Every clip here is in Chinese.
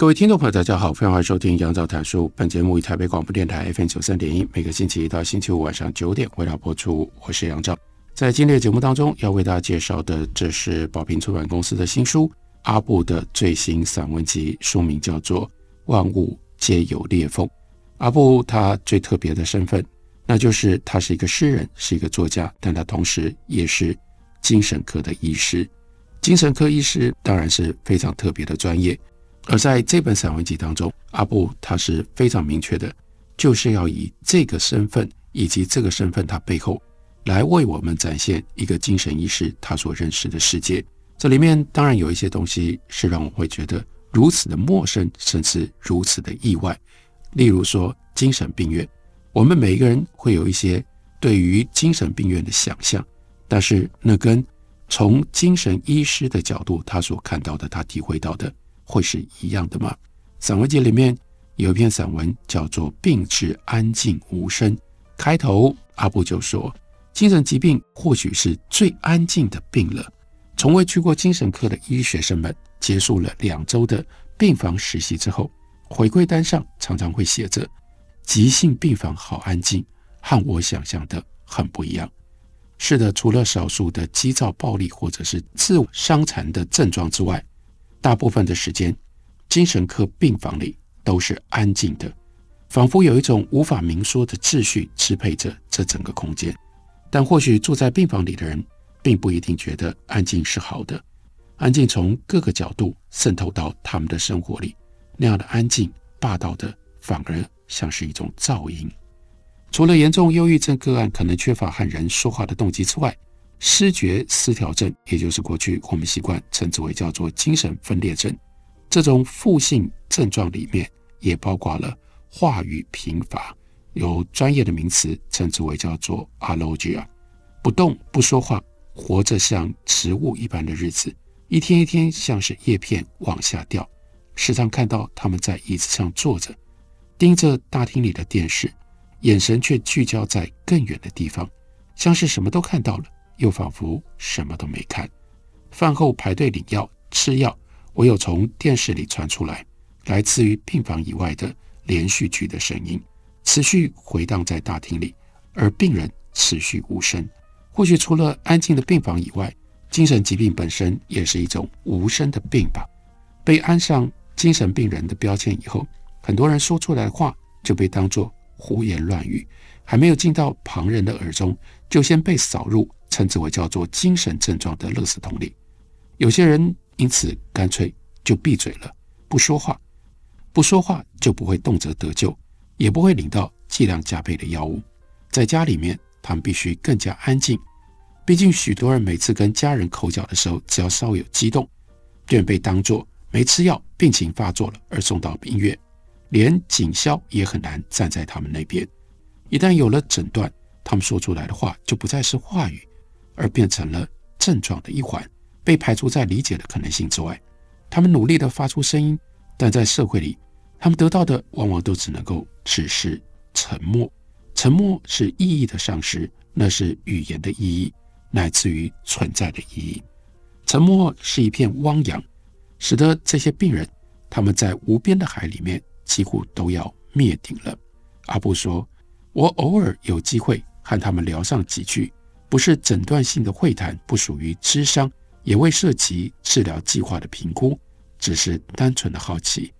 各位听众朋友，大家好，欢迎收听杨照谈书。本节目以台北广播电台 FM 九三点一，每个星期一到星期五晚上九点为大家播出。我是杨照，在今天的节目当中要为大家介绍的，这是宝瓶出版公司的新书阿布的最新散文集，书名叫做《万物皆有裂缝》。阿布他最特别的身份，那就是他是一个诗人，是一个作家，但他同时也是精神科的医师。精神科医师当然是非常特别的专业。而在这本散文集当中，阿布他是非常明确的，就是要以这个身份以及这个身份他背后，来为我们展现一个精神医师他所认识的世界。这里面当然有一些东西是让我会觉得如此的陌生，甚至如此的意外。例如说精神病院，我们每一个人会有一些对于精神病院的想象，但是那跟从精神医师的角度他所看到的、他体会到的。会是一样的吗？散文集里面有一篇散文叫做《病至安静无声》，开头阿布就说：“精神疾病或许是最安静的病了。”从未去过精神科的医学生们，结束了两周的病房实习之后，回归单上常常会写着：“急性病房好安静，和我想象的很不一样。”是的，除了少数的急躁、暴力或者是自我伤残的症状之外。大部分的时间，精神科病房里都是安静的，仿佛有一种无法明说的秩序支配着这整个空间。但或许住在病房里的人，并不一定觉得安静是好的。安静从各个角度渗透到他们的生活里，那样的安静霸道的，反而像是一种噪音。除了严重忧郁症个案可能缺乏和人说话的动机之外，失觉失调症，也就是过去我们习惯称之为叫做精神分裂症，这种负性症状里面也包括了话语贫乏，有专业的名词称之为叫做 alogia，不动不说话，活着像植物一般的日子，一天一天像是叶片往下掉，时常看到他们在椅子上坐着，盯着大厅里的电视，眼神却聚焦在更远的地方，像是什么都看到了。又仿佛什么都没看。饭后排队领药吃药，唯有从电视里传出来，来自于病房以外的连续剧的声音，持续回荡在大厅里，而病人持续无声。或许除了安静的病房以外，精神疾病本身也是一种无声的病吧。被安上精神病人的标签以后，很多人说出来的话就被当作胡言乱语，还没有进到旁人的耳中，就先被扫入。称之为叫做精神症状的垃圾桶里，有些人因此干脆就闭嘴了，不说话，不说话就不会动辄得救，也不会领到剂量加倍的药物。在家里面，他们必须更加安静，毕竟许多人每次跟家人口角的时候，只要稍有激动，便被当作没吃药、病情发作了而送到医院，连警消也很难站在他们那边。一旦有了诊断，他们说出来的话就不再是话语。而变成了症状的一环，被排除在理解的可能性之外。他们努力地发出声音，但在社会里，他们得到的往往都只能够只是沉默。沉默是意义的丧失，那是语言的意义，乃至于存在的意义。沉默是一片汪洋，使得这些病人他们在无边的海里面几乎都要灭顶了。阿布说：“我偶尔有机会和他们聊上几句。”不是诊断性的会谈，不属于咨商，也未涉及治疗计划的评估，只是单纯的好奇，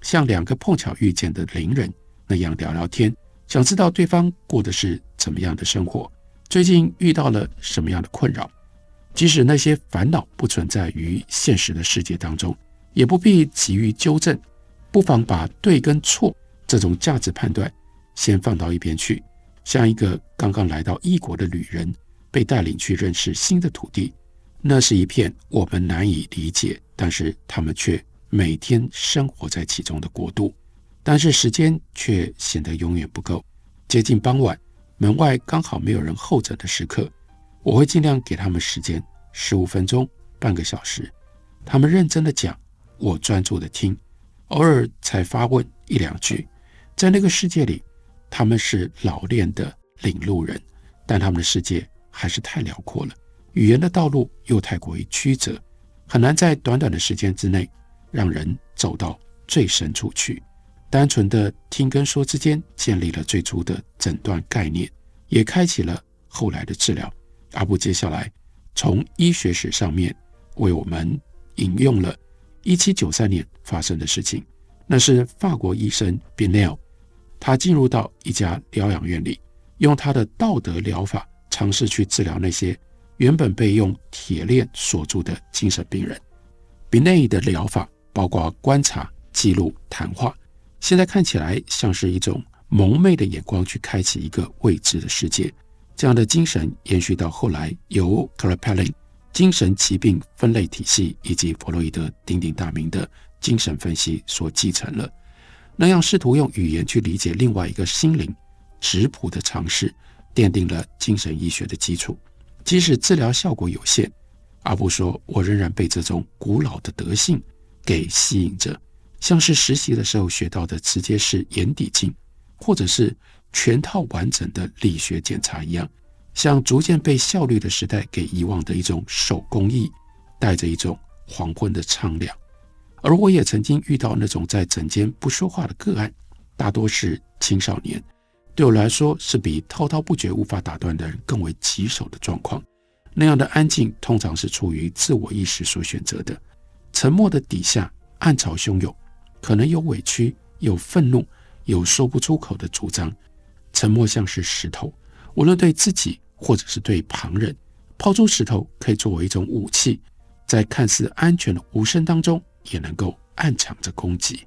像两个碰巧遇见的邻人那样聊聊天，想知道对方过的是怎么样的生活，最近遇到了什么样的困扰。即使那些烦恼不存在于现实的世界当中，也不必急于纠正，不妨把对跟错这种价值判断先放到一边去，像一个刚刚来到异国的旅人。被带领去认识新的土地，那是一片我们难以理解，但是他们却每天生活在其中的国度。但是时间却显得永远不够。接近傍晚，门外刚好没有人候着的时刻，我会尽量给他们时间，十五分钟、半个小时。他们认真的讲，我专注的听，偶尔才发问一两句。在那个世界里，他们是老练的领路人，但他们的世界还是太辽阔了，语言的道路又太过于曲折，很难在短短的时间之内让人走到最深处去。单纯的听跟说之间建立了最初的诊断概念，也开启了后来的治疗。阿布接下来从医学史上面为我们引用了1793年发生的事情，那是法国医生 Binet。他进入到一家疗养院里，用他的道德疗法尝试去治疗那些原本被用铁链锁住的精神病人。比内的疗法包括观察、记录、谈话，现在看起来像是一种蒙昧的眼光去开启一个未知的世界。这样的精神延续到后来，由 Kraepelin 精神疾病分类体系以及弗洛伊德鼎鼎大名的精神分析所继承了。那样试图用语言去理解另外一个心灵质朴的尝试，奠定了精神医学的基础。即使治疗效果有限，阿布说：“我仍然被这种古老的德性给吸引着，像是实习的时候学到的直接式眼底镜，或者是全套完整的理学检查一样，像逐渐被效率的时代给遗忘的一种手工艺，带着一种黄昏的苍凉。”而我也曾经遇到那种在诊间不说话的个案，大多是青少年，对我来说是比滔滔不绝、无法打断的人更为棘手的状况。那样的安静通常是出于自我意识所选择的。沉默的底下暗潮汹涌，可能有委屈、有愤怒、有说不出口的主张。沉默像是石头，无论对自己或者是对旁人，抛出石头可以作为一种武器，在看似安全的无声当中。也能够暗藏着攻击。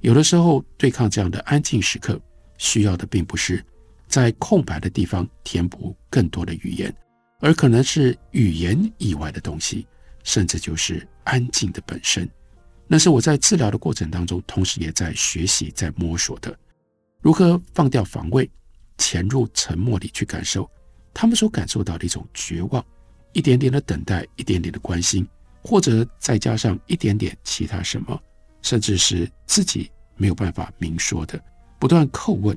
有的时候，对抗这样的安静时刻，需要的并不是在空白的地方填补更多的语言，而可能是语言以外的东西，甚至就是安静的本身。那是我在治疗的过程当中，同时也在学习、在摸索的，如何放掉防卫，潜入沉默里去感受他们所感受到的一种绝望，一点点的等待，一点点的关心。或者再加上一点点其他什么，甚至是自己没有办法明说的，不断叩问，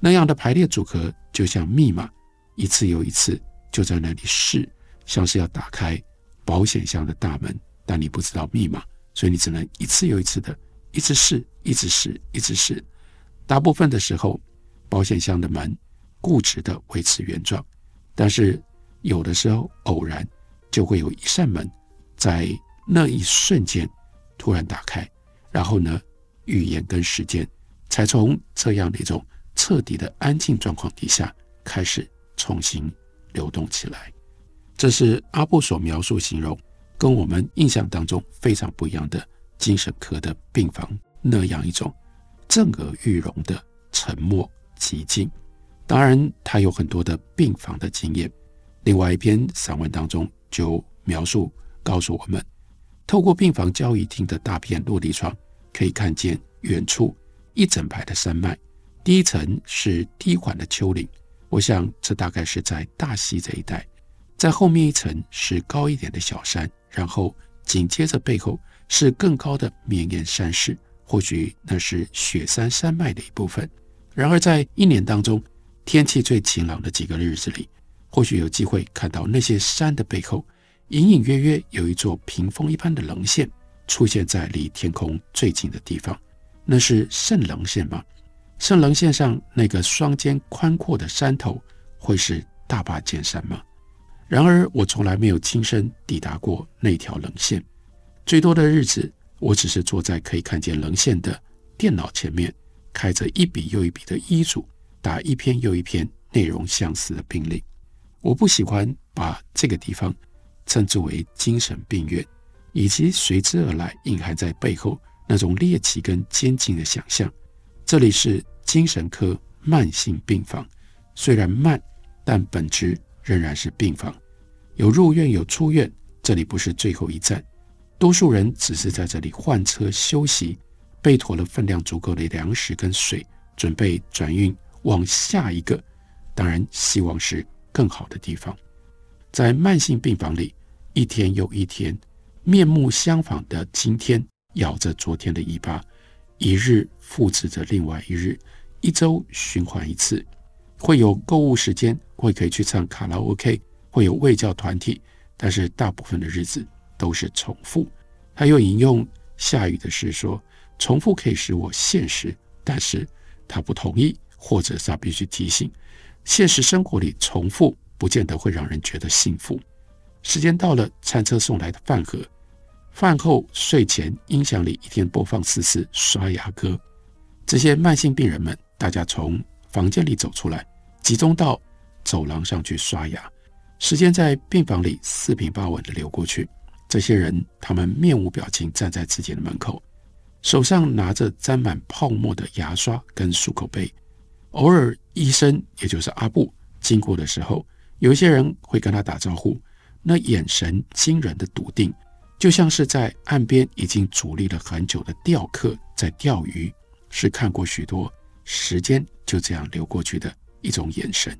那样的排列组合就像密码，一次又一次就在那里试，像是要打开保险箱的大门，但你不知道密码，所以你只能一次又一次的一直试，一直试，一直试。大部分的时候，保险箱的门固执的维持原状，但是有的时候偶然就会有一扇门。在那一瞬间，突然打开，然后呢，语言跟时间才从这样的一种彻底的安静状况底下开始重新流动起来。这是阿布所描述形容跟我们印象当中非常不一样的精神科的病房那样一种震耳欲聋的沉默寂静。当然，他有很多的病房的经验。另外一篇散文当中就描述。告诉我们，透过病房交谊厅的大片落地窗，可以看见远处一整排的山脉。第一层是低缓的丘陵，我想这大概是在大溪这一带。在后面一层是高一点的小山，然后紧接着背后是更高的绵延山势，或许那是雪山山脉的一部分。然而，在一年当中天气最晴朗的几个日子里，或许有机会看到那些山的背后。隐隐约约有一座屏风一般的棱线出现在离天空最近的地方，那是圣棱线吗？圣棱线上那个双肩宽阔的山头会是大坝尖山吗？然而我从来没有亲身抵达过那条棱线，最多的日子我只是坐在可以看见棱线的电脑前面，开着一笔又一笔的医嘱，打一篇又一篇内容相似的病历。我不喜欢把这个地方。称之为精神病院，以及随之而来隐含在背后那种猎奇跟监禁的想象。这里是精神科慢性病房，虽然慢，但本质仍然是病房。有入院，有出院，这里不是最后一站，多数人只是在这里换车休息，备妥了分量足够的粮食跟水，准备转运往下一个，当然希望是更好的地方。在慢性病房里，一天又一天，面目相仿的今天咬着昨天的尾巴，一日复制着另外一日，一周循环一次。会有购物时间，会可以去唱卡拉 OK，会有卫教团体，但是大部分的日子都是重复。他又引用夏雨的诗说：“重复可以使我现实，但是他不同意，或者是他必须提醒，现实生活里重复不见得会让人觉得幸福。”时间到了，餐车送来的饭盒，饭后睡前音响里一天播放四次刷牙歌。这些慢性病人们，大家从房间里走出来，集中到走廊上去刷牙。时间在病房里四平八稳地流过去。这些人，他们面无表情站在自己的门口，手上拿着沾满泡沫的牙刷跟漱口杯。偶尔，医生也就是阿布经过的时候，有一些人会跟他打招呼。那眼神惊人的笃定，就像是在岸边已经伫立了很久的钓客在钓鱼，是看过许多。时间就这样流过去的一种眼神。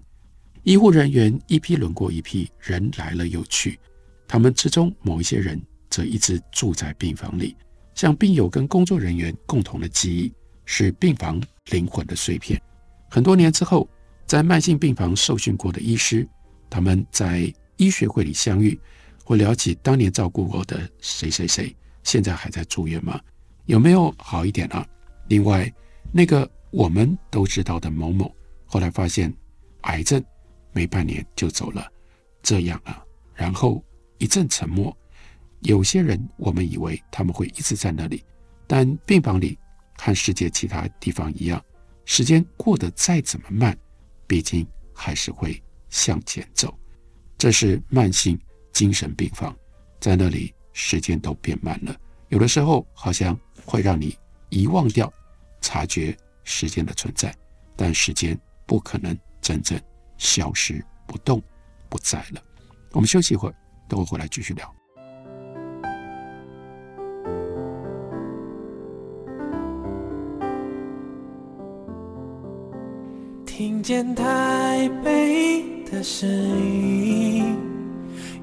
医护人员一批轮过一批，人来了又去。他们之中某一些人则一直住在病房里，像病友跟工作人员共同的记忆，是病房灵魂的碎片。很多年之后，在慢性病房受训过的医师，他们在医学会里相遇，会聊起当年照顾我的谁谁谁，现在还在住院吗？有没有好一点啊？另外，那个。我们都知道的某某，后来发现癌症，没半年就走了，这样啊。然后一阵沉默。有些人，我们以为他们会一直在那里，但病房里和世界其他地方一样，时间过得再怎么慢，毕竟还是会向前走。这是慢性精神病房，在那里时间都变慢了，有的时候好像会让你遗忘掉察觉。时间的存在，但时间不可能真正消失不动不在了。我们休息一会儿，等会回来继续聊。听见台北的声音，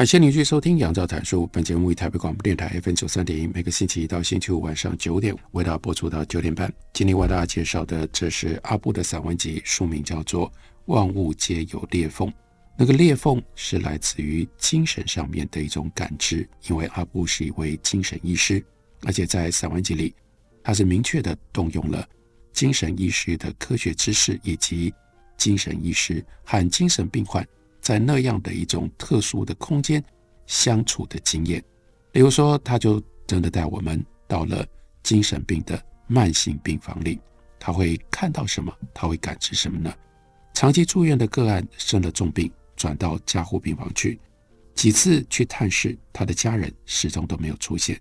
感谢您继续收听《杨照谈书》。本节目以台北广播电台 FM 九三点一，每个星期一到星期五晚上九点为大家播出到九点半。今天为大家介绍的，这是阿布的散文集，书名叫做《万物皆有裂缝》。那个裂缝是来自于精神上面的一种感知，因为阿布是一位精神医师，而且在散文集里，他是明确的动用了精神医师的科学知识，以及精神医师和精神病患。在那样的一种特殊的空间相处的经验，比如说，他就真的带我们到了精神病的慢性病房里，他会看到什么？他会感知什么呢？长期住院的个案生了重病，转到加护病房去，几次去探视他的家人，始终都没有出现。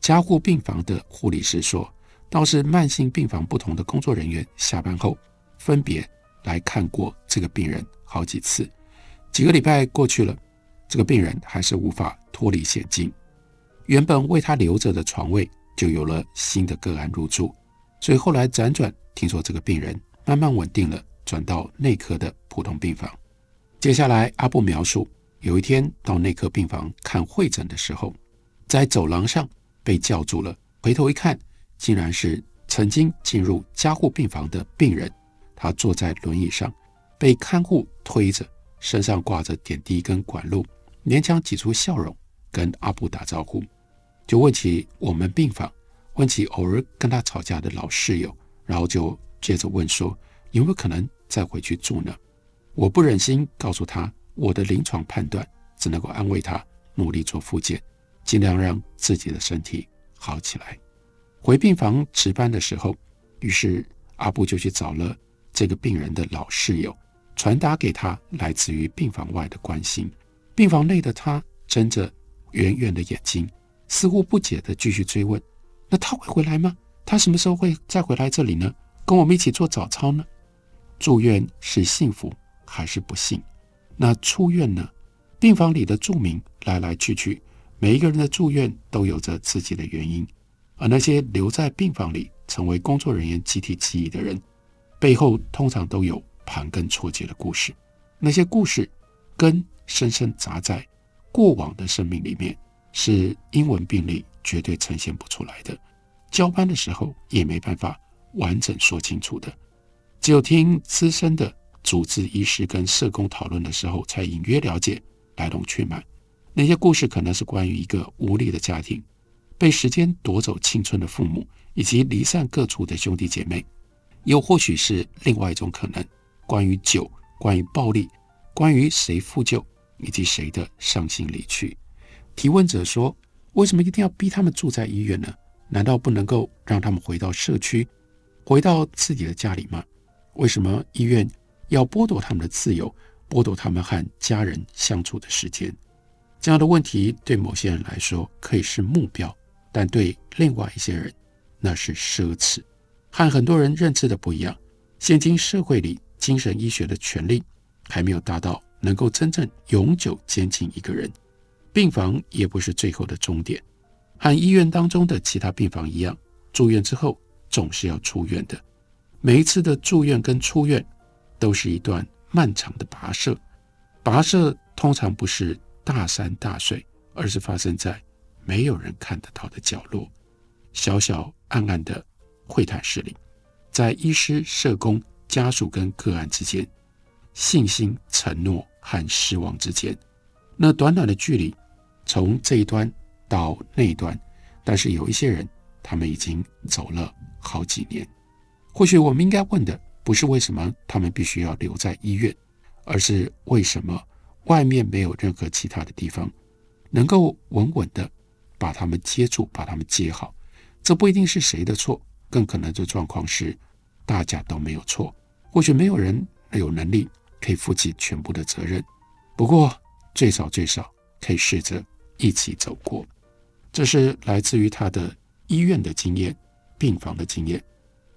加护病房的护理师说，倒是慢性病房不同的工作人员下班后分别来看过这个病人好几次。几个礼拜过去了，这个病人还是无法脱离险境。原本为他留着的床位就有了新的个案入住，所以后来辗转听说这个病人慢慢稳定了，转到内科的普通病房。接下来阿布描述，有一天到内科病房看会诊的时候，在走廊上被叫住了，回头一看，竟然是曾经进入加护病房的病人，他坐在轮椅上，被看护推着。身上挂着点滴跟管路，勉强挤出笑容，跟阿布打招呼，就问起我们病房，问起偶尔跟他吵架的老室友，然后就接着问说有没有可能再回去住呢？我不忍心告诉他我的临床判断，只能够安慰他，努力做复健，尽量让自己的身体好起来。回病房值班的时候，于是阿布就去找了这个病人的老室友，传达给他来自于病房外的关心。病房内的他睁着圆圆的眼睛，似乎不解地继续追问：“那他会回来吗？他什么时候会再回来这里呢？跟我们一起做早操呢？”住院是幸福还是不幸？那出院呢？病房里的住民来来去去，每一个人的住院都有着自己的原因。而那些留在病房里成为工作人员集体记忆的人，背后通常都有盘根错节的故事。那些故事根深深扎在过往的生命里面，是英文病例绝对呈现不出来的，交班的时候也没办法完整说清楚的。只有听资深的主治医师跟社工讨论的时候，才隐约了解来龙去脉。那些故事可能是关于一个无力的家庭。被时间夺走青春的父母，以及离散各处的兄弟姐妹，又或许是另外一种可能：关于酒，关于暴力，关于谁负疚，以及谁的伤心离去。提问者说：“为什么一定要逼他们住在医院呢？难道不能够让他们回到社区，回到自己的家里吗？为什么医院要剥夺他们的自由，剥夺他们和家人相处的时间？”这样的问题对某些人来说可以是目标。但对另外一些人，那是奢侈，和很多人认知的不一样。现今社会里，精神医学的权利还没有达到能够真正永久监禁一个人。病房也不是最后的终点，和医院当中的其他病房一样，住院之后总是要出院的。每一次的住院跟出院，都是一段漫长的跋涉。跋涉通常不是大山大水，而是发生在。没有人看得到的角落，小小暗暗的会谈室里，在医师、社工、家属跟个案之间，信心、承诺和失望之间，那短短的距离，从这一端到那一端，但是有一些人，他们已经走了好几年。或许我们应该问的，不是为什么他们必须要留在医院，而是为什么外面没有任何其他的地方，能够稳稳的。把他们接住，把他们接好，这不一定是谁的错，更可能的状况是大家都没有错。或许没有人有能力可以负起全部的责任，不过最少最少可以试着一起走过。这是来自于他的医院的经验、病房的经验。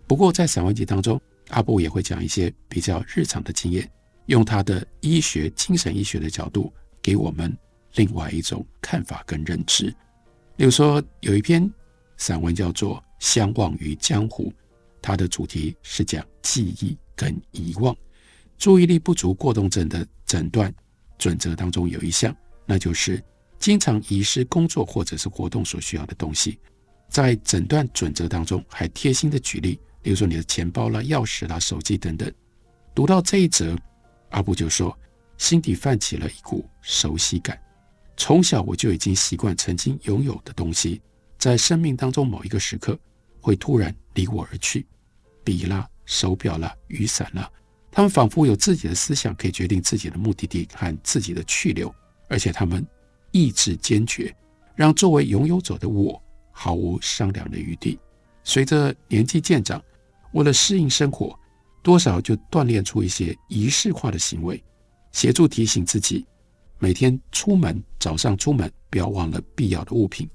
不过在散文集当中，阿布也会讲一些比较日常的经验，用他的医学、精神医学的角度给我们另外一种看法跟认知。例如说，有一篇散文叫做《相忘于江湖》，它的主题是讲记忆跟遗忘。注意力不足过动症的诊断准则当中有一项，那就是经常遗失工作或者是活动所需要的东西。在诊断准则当中，还贴心的举例，例如说你的钱包啦、钥匙啦、手机等等。读到这一则，阿布就说，心底泛起了一股熟悉感。从小我就已经习惯曾经拥有的东西，在生命当中某一个时刻会突然离我而去，笔啦、手表啦、雨伞啦，他们仿佛有自己的思想，可以决定自己的目的地和自己的去留，而且他们意志坚决，让作为拥有者的我毫无商量的余地。随着年纪渐长，为了适应生活，多少就锻炼出一些仪式化的行为，协助提醒自己。每天出门，早上出门不要忘了必要的物品，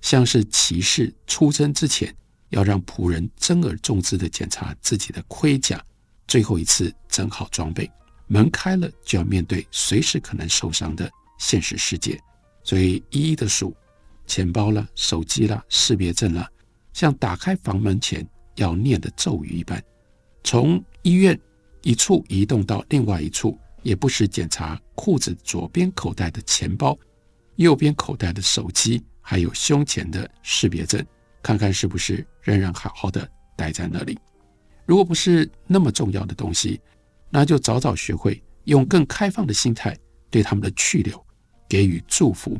像是骑士出征之前要让仆人珍而重之的检查自己的盔甲，最后一次整好装备。门开了就要面对随时可能受伤的现实世界，所以一一的数钱包啦、手机啦、识别证啦，像打开房门前要念的咒语一般，从医院一处移动到另外一处。也不时检查裤子左边口袋的钱包，右边口袋的手机，还有胸前的识别证，看看是不是仍然好好的待在那里。如果不是那么重要的东西，那就早早学会用更开放的心态对他们的去留给予祝福。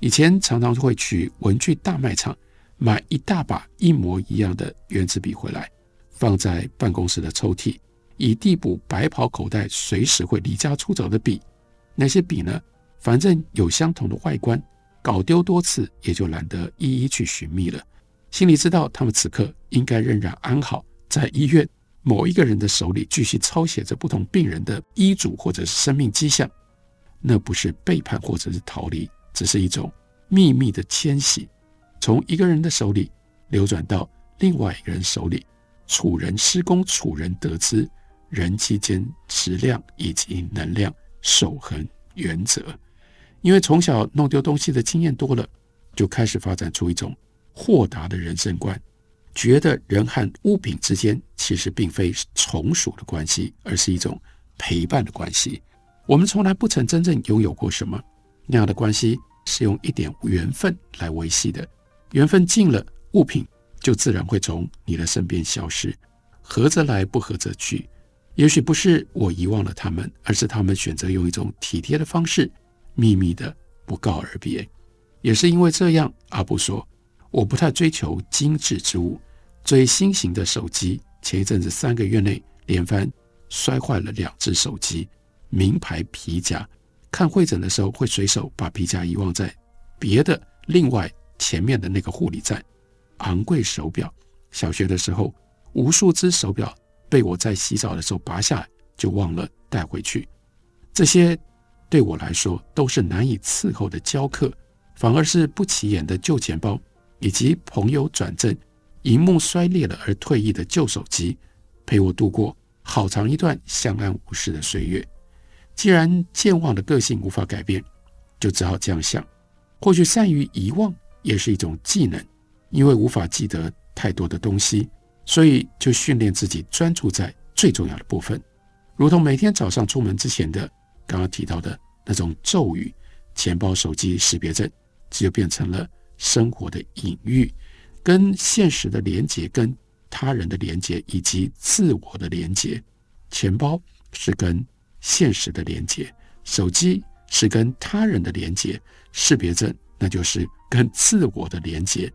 以前常常会去文具大卖场买一大把一模一样的原子笔回来，放在办公室的抽屉。以递补白袍口袋随时会离家出走的笔。那些笔呢，反正有相同的外观，搞丢多次也就懒得一一去寻觅了。心里知道，他们此刻应该仍然安好，在医院某一个人的手里继续抄写着不同病人的医嘱或者是生命迹象。那不是背叛或者是逃离，只是一种秘密的迁徙，从一个人的手里流转到另外一个人手里。楚人施工，楚人得知人期间质量以及能量守恒原则。因为从小弄丢东西的经验多了，就开始发展出一种豁达的人生观，觉得人和物品之间其实并非从属的关系，而是一种陪伴的关系。我们从来不曾真正拥有过什么，那样的关系是用一点缘分来维系的，缘分尽了，物品。就自然会从你的身边消失，合则来，不合则去。也许不是我遗忘了他们，而是他们选择用一种体贴的方式，秘密的不告而别。也是因为这样，阿布说，我不太追求精致之物。最新型的手机，前一阵子三个月内连番摔坏了两只手机，名牌皮夹，看会诊的时候会随手把皮夹遗忘在别的另外前面的那个护理站。昂贵手表，小学的时候，无数只手表被我在洗澡的时候拔下来，就忘了带回去。这些对我来说都是难以伺候的娇客，反而是不起眼的旧钱包，以及朋友转正、荧幕摔裂了而退役的旧手机，陪我度过好长一段相安无事的岁月。既然健忘的个性无法改变，就只好这样想：或许善于遗忘也是一种技能。因为无法记得太多的东西，所以就训练自己专注在最重要的部分，如同每天早上出门之前的刚刚提到的那种咒语，钱包、手机识别证，这就变成了生活的隐喻，跟现实的连接、跟他人的连接以及自我的连接。钱包是跟现实的连接，手机是跟他人的连接，识别证那就是跟自我的连接。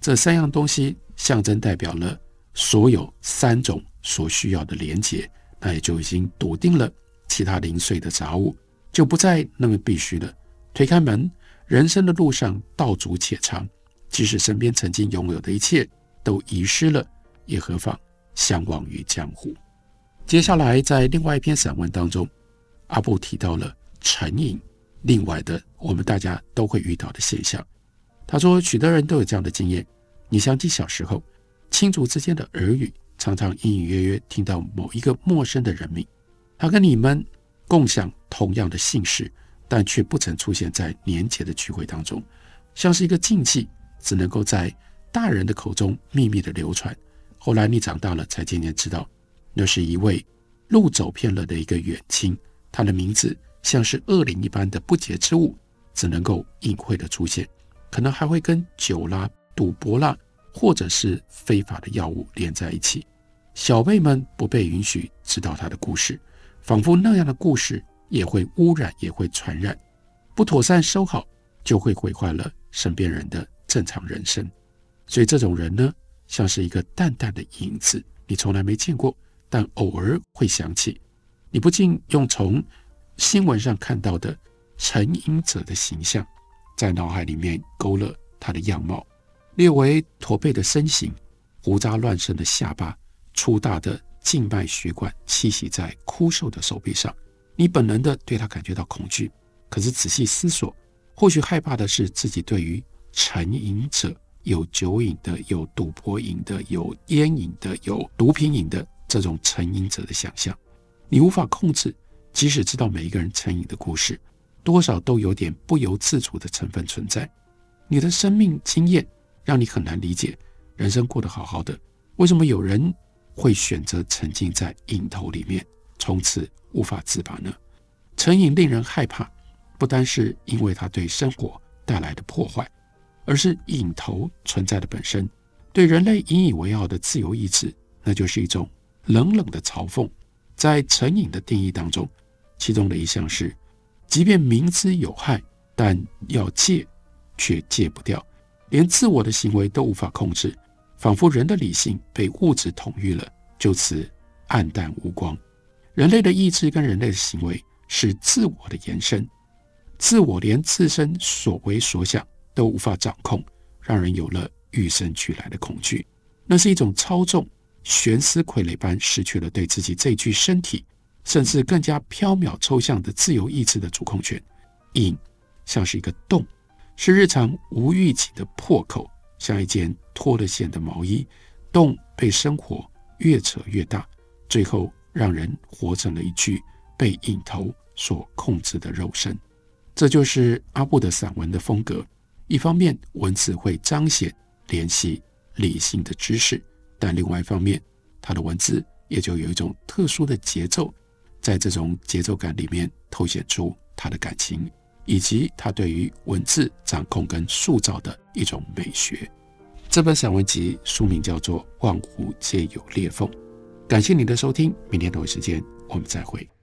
这三样东西象征代表了所有三种所需要的连接，那也就已经笃定了其他零碎的杂物就不再那么必须了。推开门，人生的路上道阻且长，即使身边曾经拥有的一切都遗失了，也何妨相忘于江湖？接下来，在另外一篇散文当中，阿布提到了成瘾，另外的我们大家都会遇到的现象。他说，许多人都有这样的经验。你想起小时候，亲族之间的耳语，常常隐隐约约听到某一个陌生的人名，他跟你们共享同样的姓氏，但却不曾出现在年节的聚会当中，像是一个禁忌，只能够在大人的口中秘密的流传。后来你长大了，才渐渐知道，那是一位路走偏了的一个远亲，他的名字像是恶灵一般的不洁之物，只能够隐晦的出现，可能还会跟酒啦、赌博啦。或者是非法的药物连在一起，小辈们不被允许知道他的故事，仿佛那样的故事也会污染，也会传染，不妥善收好，就会毁坏了身边人的正常人生。所以这种人呢，像是一个淡淡的影子，你从来没见过，但偶尔会想起，你不禁用从新闻上看到的成瘾者的形象，在脑海里面勾勒他的样貌。略为驼背的身形，胡渣乱生的下巴，粗大的静脉血管栖息在枯瘦的手臂上，你本能的对他感觉到恐惧。可是仔细思索，或许害怕的是自己对于成瘾者，有酒瘾的，有赌博瘾的，有烟瘾的，有毒品瘾的这种成瘾者的想象。你无法控制，即使知道每一个人成瘾的故事，多少都有点不由自主的成分存在。你的生命经验。让你很难理解，人生过得好好的，为什么有人会选择沉浸在瘾头里面，从此无法自拔呢？成瘾令人害怕，不单是因为它对生活带来的破坏，而是瘾头存在的本身对人类引以为傲的自由意志，那就是一种冷冷的嘲讽。在成瘾的定义当中，其中的一项是，即便明知有害，但要戒却戒不掉。连自我的行为都无法控制，仿佛人的理性被物质统御了，就此黯淡无光。人类的意志跟人类的行为是自我的延伸，自我连自身所为所想都无法掌控，让人有了与生俱来的恐惧。那是一种操纵，悬丝傀儡般失去了对自己这具身体，甚至更加飘渺抽象的自由意志的主控权。隐像是一个洞，是日常无预警的破口，像一件脱了线的毛衣。洞被生活越扯越大，最后让人活成了一具被瘾头所控制的肉身。这就是阿布的散文的风格。一方面，文字会彰显联系理性的知识，但另外一方面，他的文字也就有一种特殊的节奏，在这种节奏感里面，透显出他的感情，以及他对于文字掌控跟塑造的一种美学。这本散文集书名叫做《万物皆有裂缝》。感谢您的收听，明天同一时间我们再会。